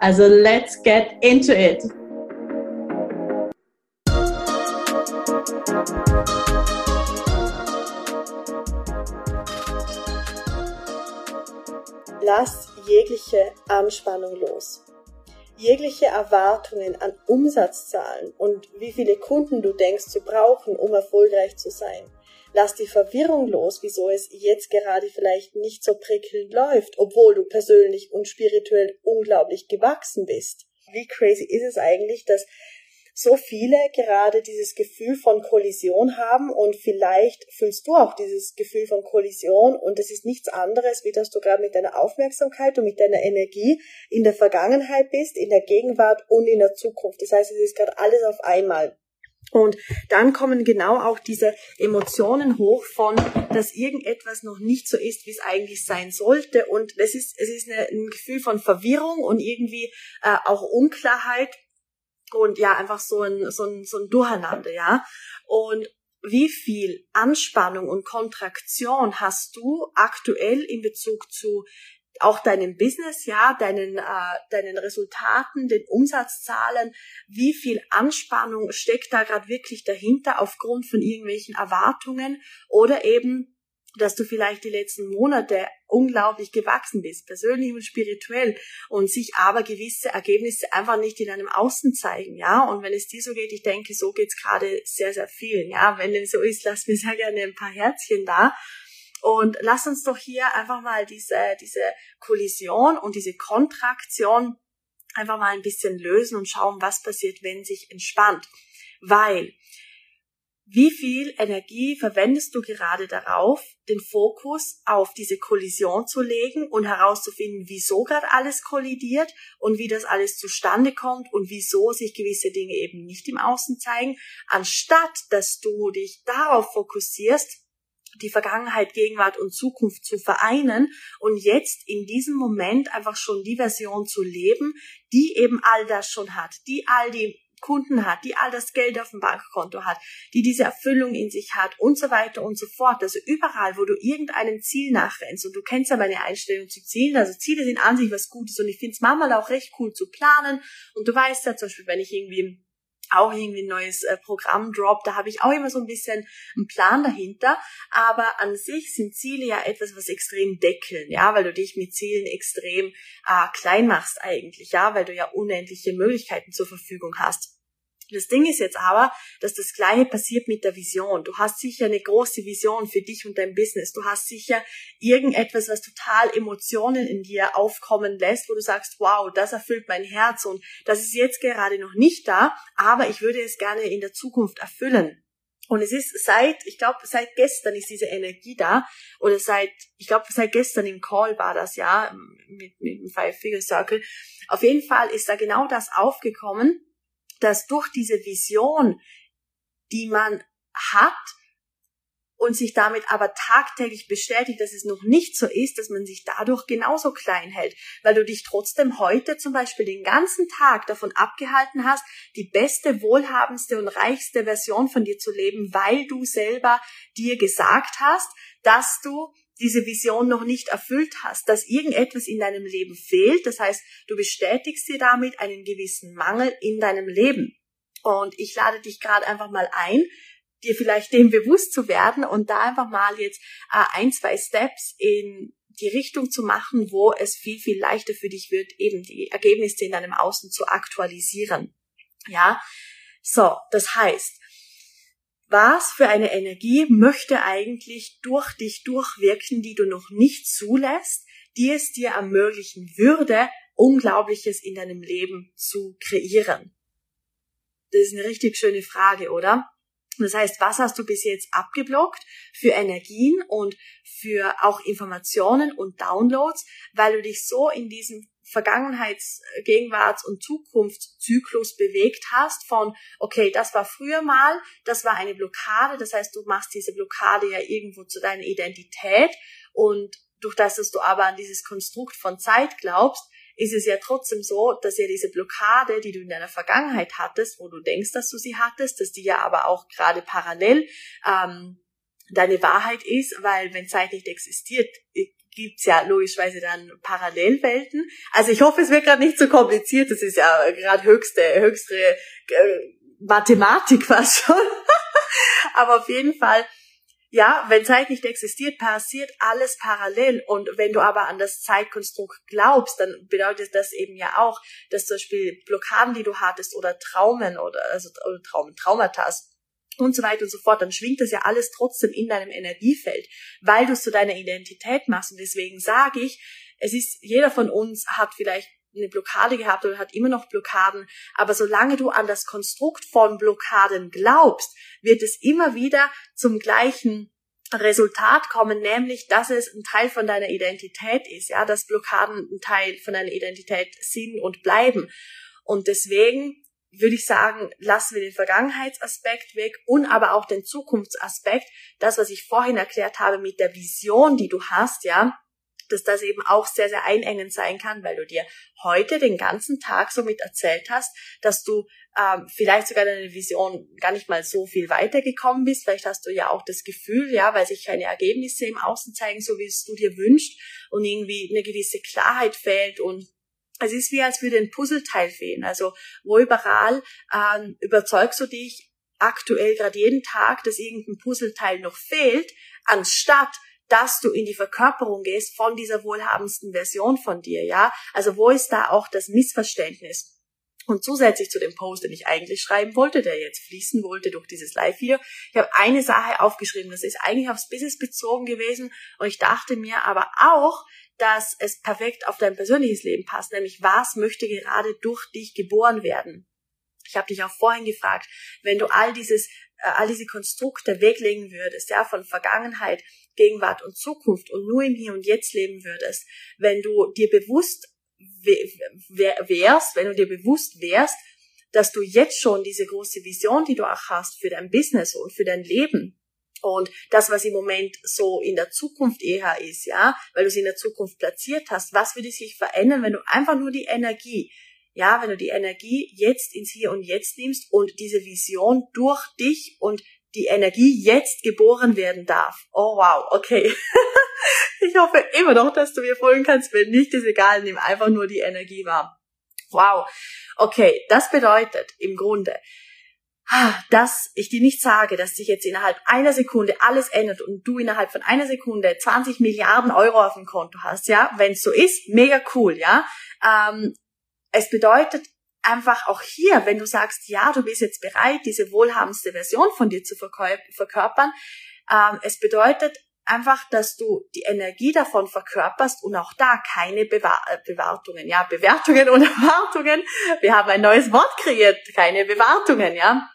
Also let's get into it! Lass jegliche Anspannung los. Jegliche Erwartungen an Umsatzzahlen und wie viele Kunden du denkst zu brauchen, um erfolgreich zu sein. Lass die Verwirrung los, wieso es jetzt gerade vielleicht nicht so prickelnd läuft, obwohl du persönlich und spirituell unglaublich gewachsen bist. Wie crazy ist es eigentlich, dass so viele gerade dieses Gefühl von Kollision haben und vielleicht fühlst du auch dieses Gefühl von Kollision und es ist nichts anderes, wie dass du gerade mit deiner Aufmerksamkeit und mit deiner Energie in der Vergangenheit bist, in der Gegenwart und in der Zukunft. Das heißt, es ist gerade alles auf einmal. Und dann kommen genau auch diese Emotionen hoch von, dass irgendetwas noch nicht so ist, wie es eigentlich sein sollte. Und es ist, es ist eine, ein Gefühl von Verwirrung und irgendwie äh, auch Unklarheit und ja, einfach so ein, so ein, so ein Durcheinander, ja. Und wie viel Anspannung und Kontraktion hast du aktuell in Bezug zu auch deinem Business, ja, deinen, äh, deinen Resultaten, den Umsatzzahlen, wie viel Anspannung steckt da gerade wirklich dahinter aufgrund von irgendwelchen Erwartungen oder eben dass du vielleicht die letzten Monate unglaublich gewachsen bist, persönlich und spirituell, und sich aber gewisse Ergebnisse einfach nicht in deinem Außen zeigen, ja. Und wenn es dir so geht, ich denke, so geht's gerade sehr, sehr vielen, ja. Wenn dem so ist, lass mir sehr gerne ein paar Herzchen da. Und lass uns doch hier einfach mal diese, diese Kollision und diese Kontraktion einfach mal ein bisschen lösen und schauen, was passiert, wenn sich entspannt. Weil wie viel Energie verwendest du gerade darauf, den Fokus auf diese Kollision zu legen und herauszufinden, wieso gerade alles kollidiert und wie das alles zustande kommt und wieso sich gewisse Dinge eben nicht im Außen zeigen, anstatt dass du dich darauf fokussierst, die Vergangenheit, Gegenwart und Zukunft zu vereinen und jetzt in diesem Moment einfach schon die Version zu leben, die eben all das schon hat, die all die Kunden hat, die all das Geld auf dem Bankkonto hat, die diese Erfüllung in sich hat und so weiter und so fort. Also überall, wo du irgendeinem Ziel nachrennst und du kennst ja meine Einstellung zu Zielen, also Ziele sind an sich was Gutes und ich finde es manchmal auch recht cool zu planen und du weißt ja zum Beispiel, wenn ich irgendwie auch irgendwie ein neues äh, Programm drop, da habe ich auch immer so ein bisschen einen Plan dahinter, aber an sich sind Ziele ja etwas, was extrem deckeln, ja, weil du dich mit Zielen extrem äh, klein machst eigentlich, ja, weil du ja unendliche Möglichkeiten zur Verfügung hast. Das Ding ist jetzt aber, dass das Kleine passiert mit der Vision. Du hast sicher eine große Vision für dich und dein Business. Du hast sicher irgendetwas, was total Emotionen in dir aufkommen lässt, wo du sagst, wow, das erfüllt mein Herz und das ist jetzt gerade noch nicht da, aber ich würde es gerne in der Zukunft erfüllen. Und es ist seit, ich glaube, seit gestern ist diese Energie da. Oder seit, ich glaube, seit gestern im Call war das ja, mit, mit dem Five-Figure Circle. Auf jeden Fall ist da genau das aufgekommen dass durch diese Vision, die man hat und sich damit aber tagtäglich bestätigt, dass es noch nicht so ist, dass man sich dadurch genauso klein hält, weil du dich trotzdem heute zum Beispiel den ganzen Tag davon abgehalten hast, die beste, wohlhabendste und reichste Version von dir zu leben, weil du selber dir gesagt hast, dass du diese Vision noch nicht erfüllt hast, dass irgendetwas in deinem Leben fehlt. Das heißt, du bestätigst dir damit einen gewissen Mangel in deinem Leben. Und ich lade dich gerade einfach mal ein, dir vielleicht dem bewusst zu werden und da einfach mal jetzt äh, ein, zwei Steps in die Richtung zu machen, wo es viel, viel leichter für dich wird, eben die Ergebnisse in deinem Außen zu aktualisieren. Ja, so, das heißt, was für eine Energie möchte eigentlich durch dich durchwirken, die du noch nicht zulässt, die es dir ermöglichen würde, Unglaubliches in deinem Leben zu kreieren? Das ist eine richtig schöne Frage, oder? Das heißt, was hast du bis jetzt abgeblockt für Energien und für auch Informationen und Downloads, weil du dich so in diesem Vergangenheits-, Gegenwarts- und Zukunftszyklus bewegt hast von, okay, das war früher mal, das war eine Blockade, das heißt, du machst diese Blockade ja irgendwo zu deiner Identität und durch das, dass du aber an dieses Konstrukt von Zeit glaubst, ist es ja trotzdem so, dass ja diese Blockade, die du in deiner Vergangenheit hattest, wo du denkst, dass du sie hattest, dass die ja aber auch gerade parallel ähm, deine Wahrheit ist, weil wenn Zeit nicht existiert, gibt's ja logischerweise dann Parallelwelten. Also ich hoffe, es wird gerade nicht so kompliziert. Das ist ja gerade höchste, höchste äh, Mathematik fast schon. Aber auf jeden Fall ja, wenn Zeit nicht existiert, passiert alles parallel. Und wenn du aber an das Zeitkonstrukt glaubst, dann bedeutet das eben ja auch, dass zum Beispiel Blockaden, die du hattest oder Traumen oder, also, oder Traumen, Traumata und so weiter und so fort, dann schwingt das ja alles trotzdem in deinem Energiefeld, weil du es zu deiner Identität machst. Und deswegen sage ich, es ist, jeder von uns hat vielleicht eine Blockade gehabt oder hat immer noch Blockaden. Aber solange du an das Konstrukt von Blockaden glaubst, wird es immer wieder zum gleichen Resultat kommen, nämlich, dass es ein Teil von deiner Identität ist, ja, dass Blockaden ein Teil von deiner Identität sind und bleiben. Und deswegen würde ich sagen, lassen wir den Vergangenheitsaspekt weg und aber auch den Zukunftsaspekt. Das, was ich vorhin erklärt habe mit der Vision, die du hast, ja, dass das eben auch sehr, sehr einengend sein kann, weil du dir heute den ganzen Tag so mit erzählt hast, dass du ähm, vielleicht sogar deine Vision gar nicht mal so viel weitergekommen bist. Vielleicht hast du ja auch das Gefühl, ja, weil sich keine Ergebnisse im Außen zeigen, so wie es du dir wünschst und irgendwie eine gewisse Klarheit fehlt und es ist wie, als würde ein Puzzleteil fehlen. Also wo überall ähm, überzeugst du dich aktuell gerade jeden Tag, dass irgendein Puzzleteil noch fehlt, anstatt dass du in die Verkörperung gehst von dieser wohlhabendsten Version von dir, ja? Also wo ist da auch das Missverständnis? Und zusätzlich zu dem Post, den ich eigentlich schreiben wollte, der jetzt fließen wollte durch dieses Live-Video, ich habe eine Sache aufgeschrieben, das ist eigentlich aufs Business bezogen gewesen und ich dachte mir aber auch, dass es perfekt auf dein persönliches Leben passt, nämlich was möchte gerade durch dich geboren werden. Ich habe dich auch vorhin gefragt, wenn du all dieses, all diese Konstrukte weglegen würdest, ja, von Vergangenheit, Gegenwart und Zukunft und nur im Hier und Jetzt leben würdest, wenn du dir bewusst wärst, wenn du dir bewusst wärst, dass du jetzt schon diese große Vision, die du auch hast für dein Business und für dein Leben und das, was im Moment so in der Zukunft eher ist, ja, weil du es in der Zukunft platziert hast, was würde sich verändern, wenn du einfach nur die Energie, ja, wenn du die Energie jetzt ins Hier und Jetzt nimmst und diese Vision durch dich und die Energie jetzt geboren werden darf. Oh wow, okay. ich hoffe immer noch, dass du mir folgen kannst. Wenn nicht, ist egal, nimm einfach nur die Energie wahr. Wow. Okay, das bedeutet im Grunde, dass ich dir nicht sage, dass sich jetzt innerhalb einer Sekunde alles ändert und du innerhalb von einer Sekunde 20 Milliarden Euro auf dem Konto hast, ja, wenn es so ist, mega cool, ja. Ähm, es bedeutet einfach auch hier, wenn du sagst, ja, du bist jetzt bereit, diese wohlhabendste Version von dir zu verkörpern, ähm, es bedeutet einfach, dass du die Energie davon verkörperst und auch da keine Bewa äh, Bewartungen, ja, Bewertungen und Erwartungen. Wir haben ein neues Wort kreiert, keine Bewartungen, ja.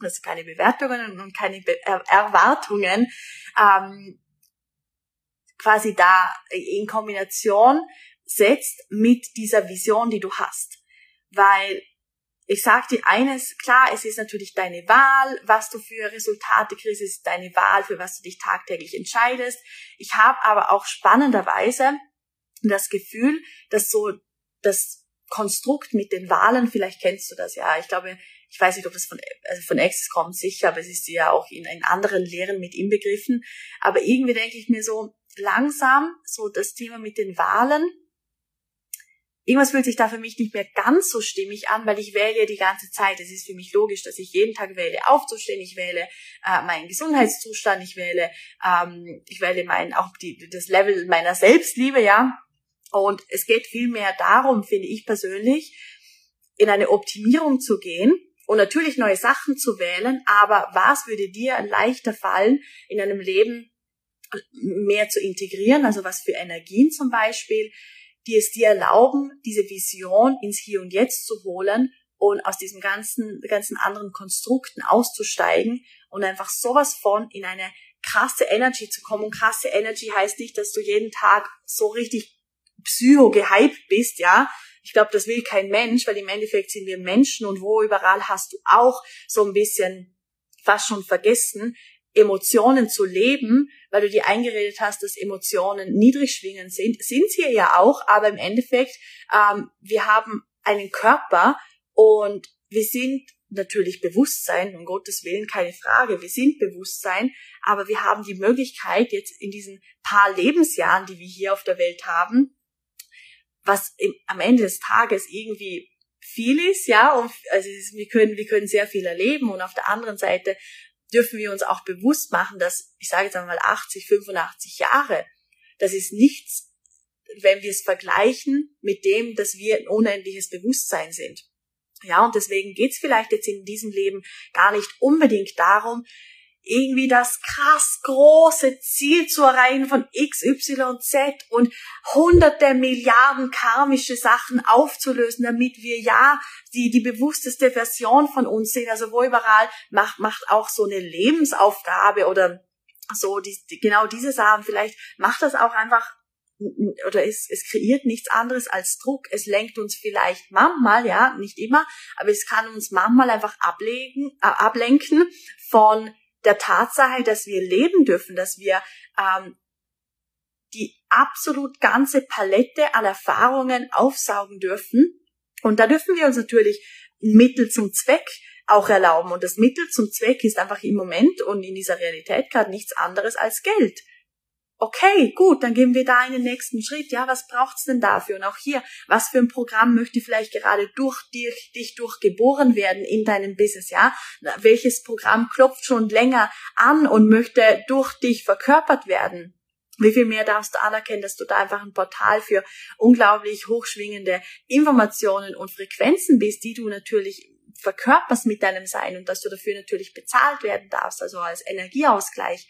Also keine Bewertungen und keine Be er Erwartungen. Ähm, quasi da in Kombination setzt mit dieser Vision, die du hast weil ich sag dir eines, klar, es ist natürlich deine Wahl, was du für Resultate kriegst, es ist deine Wahl, für was du dich tagtäglich entscheidest. Ich habe aber auch spannenderweise das Gefühl, dass so das Konstrukt mit den Wahlen, vielleicht kennst du das ja, ich glaube, ich weiß nicht, ob das von, also von Access kommt, sicher, aber es ist ja auch in, in anderen Lehren mit inbegriffen. Aber irgendwie denke ich mir so, langsam, so das Thema mit den Wahlen, irgendwas fühlt sich da für mich nicht mehr ganz so stimmig an, weil ich wähle die ganze Zeit. Es ist für mich logisch, dass ich jeden Tag wähle, aufzustehen. Ich wähle äh, meinen Gesundheitszustand. Ich wähle, ähm, ich wähle mein auch die, das Level meiner Selbstliebe, ja. Und es geht viel mehr darum, finde ich persönlich, in eine Optimierung zu gehen und natürlich neue Sachen zu wählen. Aber was würde dir leichter fallen, in einem Leben mehr zu integrieren? Also was für Energien zum Beispiel? Die es dir erlauben, diese Vision ins Hier und Jetzt zu holen und aus diesem ganzen, ganzen anderen Konstrukten auszusteigen und einfach sowas von in eine krasse Energy zu kommen. Und krasse Energy heißt nicht, dass du jeden Tag so richtig psycho gehypt bist, ja. Ich glaube, das will kein Mensch, weil im Endeffekt sind wir Menschen und wo überall hast du auch so ein bisschen fast schon vergessen, Emotionen zu leben, weil du dir eingeredet hast, dass Emotionen niedrig schwingen sind, sind sie ja auch, aber im Endeffekt, ähm, wir haben einen Körper und wir sind natürlich Bewusstsein, um Gottes Willen, keine Frage, wir sind Bewusstsein, aber wir haben die Möglichkeit, jetzt in diesen paar Lebensjahren, die wir hier auf der Welt haben, was im, am Ende des Tages irgendwie viel ist, ja, und also wir können, wir können sehr viel erleben und auf der anderen Seite dürfen wir uns auch bewusst machen, dass, ich sage jetzt einmal 80, 85 Jahre, das ist nichts, wenn wir es vergleichen mit dem, dass wir ein unendliches Bewusstsein sind. Ja, und deswegen geht's vielleicht jetzt in diesem Leben gar nicht unbedingt darum, irgendwie das krass große Ziel zu erreichen von X, Y, Z und hunderte Milliarden karmische Sachen aufzulösen, damit wir ja die, die bewussteste Version von uns sehen. Also wo überall macht, macht auch so eine Lebensaufgabe oder so, die, genau diese Sachen. Vielleicht macht das auch einfach oder es, es kreiert nichts anderes als Druck. Es lenkt uns vielleicht manchmal, ja, nicht immer, aber es kann uns manchmal einfach ablegen, äh, ablenken von der Tatsache, dass wir leben dürfen, dass wir ähm, die absolut ganze Palette an Erfahrungen aufsaugen dürfen. Und da dürfen wir uns natürlich Mittel zum Zweck auch erlauben. Und das Mittel zum Zweck ist einfach im Moment und in dieser Realität gerade nichts anderes als Geld okay, gut, dann gehen wir da in den nächsten Schritt. Ja, was braucht's denn dafür? Und auch hier, was für ein Programm möchte vielleicht gerade durch dich, dich durchgeboren werden in deinem Business? Ja, welches Programm klopft schon länger an und möchte durch dich verkörpert werden? Wie viel mehr darfst du anerkennen, dass du da einfach ein Portal für unglaublich hochschwingende Informationen und Frequenzen bist, die du natürlich verkörperst mit deinem Sein und dass du dafür natürlich bezahlt werden darfst, also als Energieausgleich.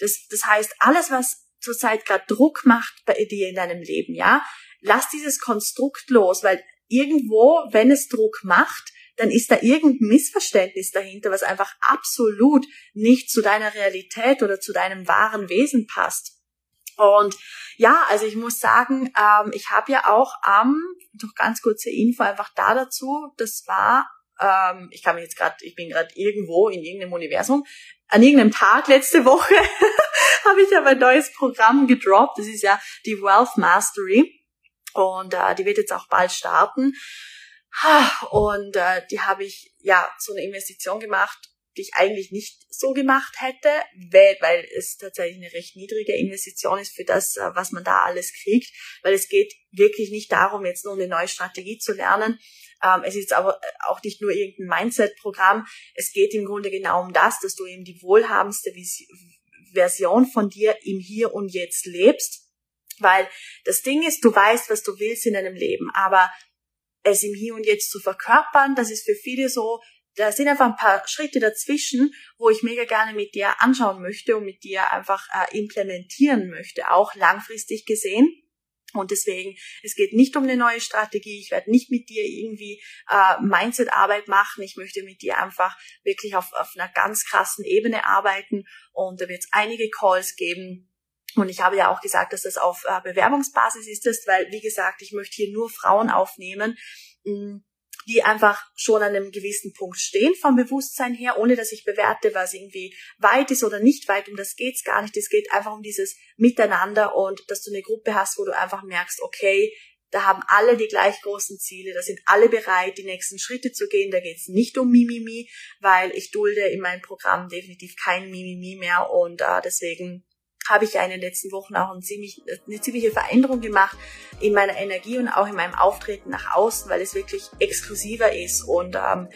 Das, das heißt, alles, was zurzeit gerade Druck macht bei dir in deinem Leben, ja, lass dieses Konstrukt los, weil irgendwo, wenn es Druck macht, dann ist da irgendein Missverständnis dahinter, was einfach absolut nicht zu deiner Realität oder zu deinem wahren Wesen passt. Und ja, also ich muss sagen, ähm, ich habe ja auch am, ähm, noch ganz kurze Info einfach da dazu, das war, ähm, ich kann mich jetzt gerade, ich bin gerade irgendwo in irgendeinem Universum, an irgendeinem Tag letzte Woche habe ich aber ein neues Programm gedroppt. Das ist ja die Wealth Mastery. Und äh, die wird jetzt auch bald starten. Und äh, die habe ich ja so eine Investition gemacht, die ich eigentlich nicht so gemacht hätte, weil, weil es tatsächlich eine recht niedrige Investition ist für das, äh, was man da alles kriegt. Weil es geht wirklich nicht darum, jetzt nur eine neue Strategie zu lernen, ähm, es ist aber auch nicht nur irgendein Mindset-Programm. Es geht im Grunde genau um das, dass du eben die wohlhabendste Version von dir im Hier und Jetzt lebst. Weil das Ding ist, du weißt, was du willst in deinem Leben, aber es im Hier und Jetzt zu verkörpern, das ist für viele so, da sind einfach ein paar Schritte dazwischen, wo ich mega gerne mit dir anschauen möchte und mit dir einfach äh, implementieren möchte, auch langfristig gesehen. Und deswegen, es geht nicht um eine neue Strategie. Ich werde nicht mit dir irgendwie äh, Mindset-Arbeit machen. Ich möchte mit dir einfach wirklich auf, auf einer ganz krassen Ebene arbeiten. Und da wird es einige Calls geben. Und ich habe ja auch gesagt, dass das auf äh, Bewerbungsbasis ist, weil, wie gesagt, ich möchte hier nur Frauen aufnehmen, mm, die einfach schon an einem gewissen Punkt stehen vom Bewusstsein her, ohne dass ich bewerte, was irgendwie weit ist oder nicht weit. Um das geht's gar nicht. Es geht einfach um dieses Miteinander und dass du eine Gruppe hast, wo du einfach merkst, okay, da haben alle die gleich großen Ziele, da sind alle bereit, die nächsten Schritte zu gehen. Da geht's nicht um Mimimi, weil ich dulde in meinem Programm definitiv kein Mimimi mehr und äh, deswegen habe ich ja in den letzten Wochen auch ein ziemlich, eine ziemliche Veränderung gemacht in meiner Energie und auch in meinem Auftreten nach außen, weil es wirklich exklusiver ist und ähm,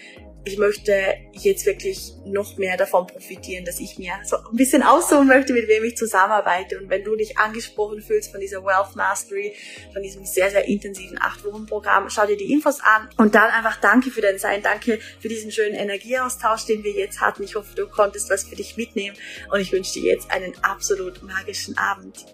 ich möchte jetzt wirklich noch mehr davon profitieren, dass ich mir so ein bisschen aussuchen möchte, mit wem ich zusammenarbeite. Und wenn du dich angesprochen fühlst von dieser Wealth Mastery, von diesem sehr, sehr intensiven 8-Wochen-Programm, schau dir die Infos an und dann einfach danke für dein Sein, danke für diesen schönen Energieaustausch, den wir jetzt hatten. Ich hoffe, du konntest was für dich mitnehmen und ich wünsche dir jetzt einen absolut magischen Abend.